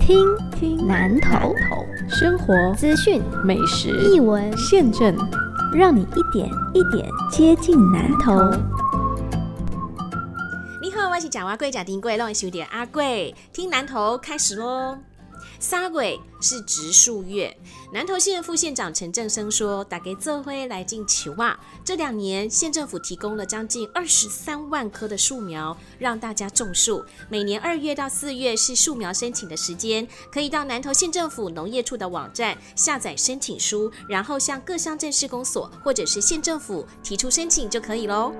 听听南头生活资讯美食译文现政，让你一点一点接近南头。你好，我是贾阿贵，贾丁贵，让我收点阿贵听南头开始喽。三鬼是植树月，南投县副县长陈正生说，打给这辉来进球啊。这两年县政府提供了将近二十三万棵的树苗，让大家种树。每年二月到四月是树苗申请的时间，可以到南投县政府农业处的网站下载申请书，然后向各乡镇市公所或者是县政府提出申请就可以喽。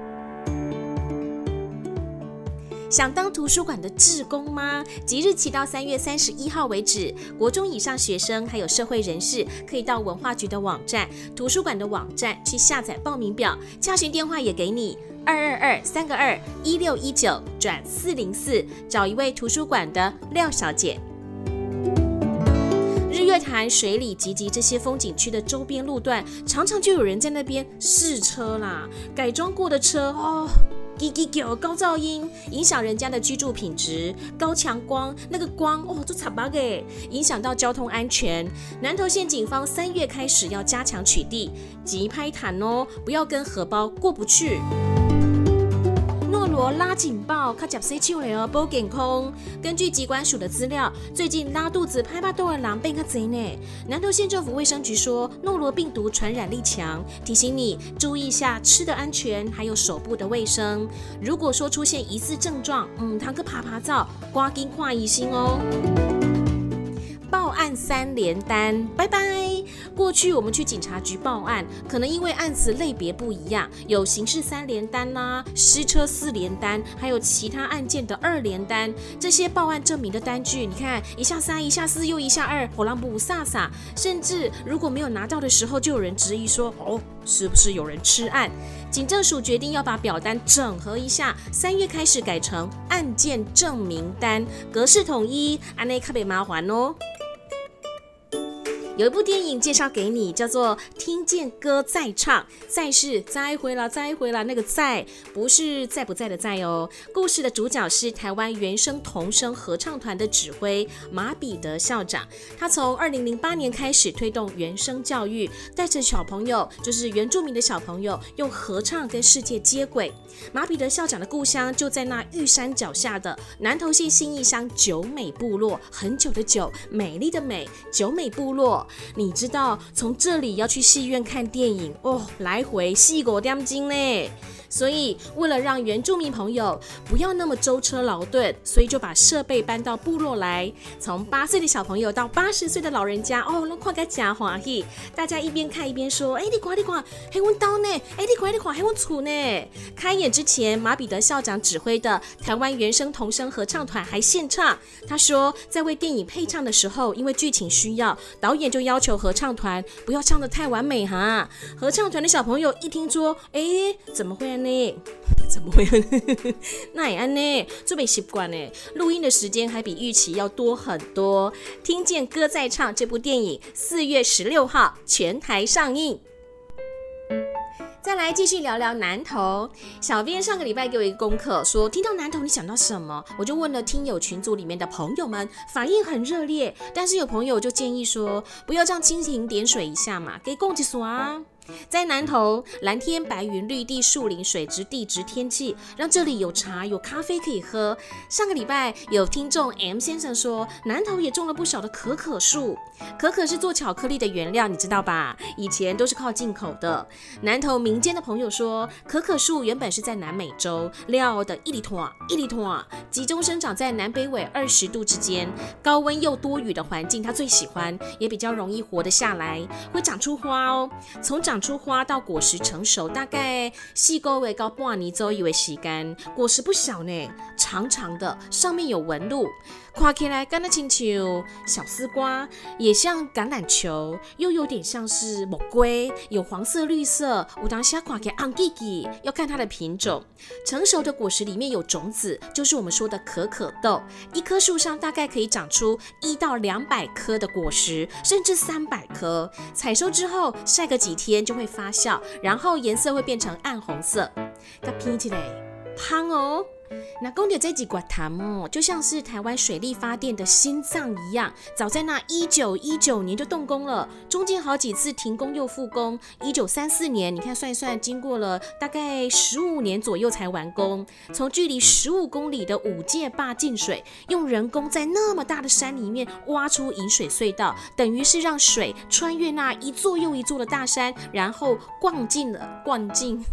想当图书馆的志工吗？即日起到三月三十一号为止，国中以上学生还有社会人士可以到文化局的网站、图书馆的网站去下载报名表，洽询电话也给你二二二三个二一六一九转四零四，找一位图书馆的廖小姐。日月潭、水里、集集这些风景区的周边路段，常常就有人在那边试车啦，改装过的车哦。叽叽叫，高噪音影响人家的居住品质，高强光，那个光哦，都惨巴给，影响到交通安全。南投县警方三月开始要加强取缔，急拍坦哦，不要跟荷包过不去。拉警报，卡甲 C 丘雷哦，不健康。根据机关署的资料，最近拉肚子、拍巴肚的狼变卡贼呢。南投县政府卫生局说，诺罗病毒传染力强，提醒你注意一下吃的安全，还有手部的卫生。如果说出现疑似症状，嗯，堂哥爬爬灶，刮筋跨疑心哦。报案三连单，拜拜。过去我们去警察局报案，可能因为案子类别不一样，有刑事三连单啦，失车四连单，还有其他案件的二连单。这些报案证明的单据，你看一下三，一下四，又一下二，火浪不飒飒。甚至如果没有拿到的时候，就有人质疑说，哦，是不是有人吃案？警政署决定要把表单整合一下，三月开始改成案件证明单，格式统一，安内卡别麻烦哦。有一部电影介绍给你，叫做《听见歌在唱》，在是再回了，再回了，那个在不是在不在的在哦。故事的主角是台湾原声童声合唱团的指挥马彼得校长，他从二零零八年开始推动原声教育，带着小朋友，就是原住民的小朋友，用合唱跟世界接轨。马彼得校长的故乡就在那玉山脚下的南投县新义乡九美部落，很久的久，美丽的美，九美部落。你知道从这里要去戏院看电影哦，来回四五点钟呢。所以为了让原住民朋友不要那么舟车劳顿，所以就把设备搬到部落来。从八岁的小朋友到八十岁的老人家，哦，那快个假华喜，大家一边看一边说：“哎，你看你看，黑温刀呢？哎，你看你看，黑温杵呢？”开演之前，马彼得校长指挥的台湾原声童声合唱团还献唱。他说，在为电影配唱的时候，因为剧情需要，导演就要求合唱团不要唱得太完美哈。合唱团的小朋友一听说，哎，怎么会？呢？怎么会？那也安呢？这没习惯呢。录音的时间还比预期要多很多。听见歌在唱这部电影，四月十六号全台上映。再来继续聊聊南投。小编上个礼拜给我一个功课，说听到南投你想到什么？我就问了听友群组里面的朋友们，反应很热烈。但是有朋友就建议说，不要这样蜻蜓点水一下嘛，给供给所啊。在南投，蓝天白云、绿地、树林、水质、地质、天气，让这里有茶有咖啡可以喝。上个礼拜有听众 M 先生说，南投也种了不少的可可树。可可是做巧克力的原料，你知道吧？以前都是靠进口的。南投民间的朋友说，可可树原本是在南美洲，料的一里团一里团，集中生长在南北纬二十度之间，高温又多雨的环境，它最喜欢，也比较容易活得下来，会长出花哦。从长出花到果实成熟，大概细沟为高半年周以为洗干，果实不小呢，长长的，上面有纹路。看起来干得清球，小丝瓜也像橄榄球，又有点像是木龟，有黄色、绿色。我当下看起来昂吉吉，要看它的品种。成熟的果实里面有种子，就是我们说的可可豆。一棵树上大概可以长出一到两百颗的果实，甚至三百颗。采收之后晒个几天就会发酵，然后颜色会变成暗红色。它拼起来，胖哦。那公牛这几管潭哦，就像是台湾水力发电的心脏一样，早在那一九一九年就动工了，中间好几次停工又复工。一九三四年，你看算一算，经过了大概十五年左右才完工。从距离十五公里的五界坝进水，用人工在那么大的山里面挖出引水隧道，等于是让水穿越那一座又一座的大山，然后灌进了灌进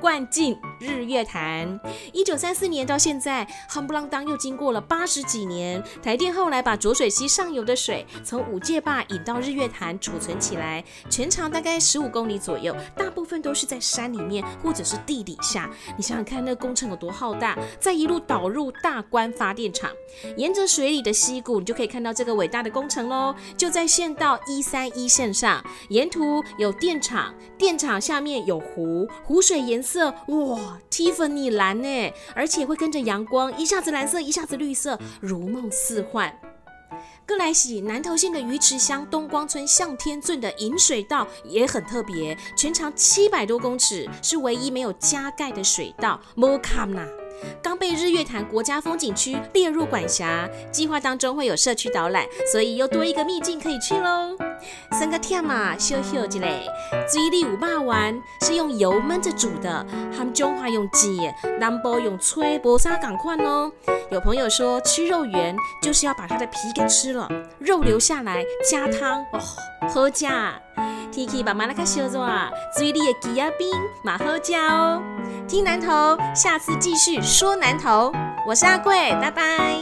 灌进日月潭。一九三四年到现在，夯不啷当又经过了八十几年。台电后来把浊水溪上游的水从五界坝引到日月潭储存起来，全长大概十五公里左右，大部分都是在山里面或者是地底下。你想想看，那工程有多浩大！再一路导入大关发电厂，沿着水里的溪谷，你就可以看到这个伟大的工程喽。就在县道一三一线上，沿途有电厂，电厂下面有湖，湖水颜色哇漆粉泥蓝呢。而且会跟着阳光，一下子蓝色，一下子绿色，如梦似幻。哥来喜南投县的鱼池乡东光村向天圳的引水道也很特别，全长七百多公尺，是唯一没有加盖的水道。摩卡纳刚被日月潭国家风景区列入管辖，计划当中会有社区导览，所以又多一个秘境可以去喽。三个天嘛，小小之类，水里五霸丸是用油焖着煮的，他们中华用煎，南部用吹，薄沙赶快哦。有朋友说吃肉圆就是要把它的皮给吃了，肉留下来加汤哦，好吃。Tiki 把马拉卡小做啊，水里的鸡鸭冰马好吃哦。听南头，下次继续说南头，我是阿贵，拜拜。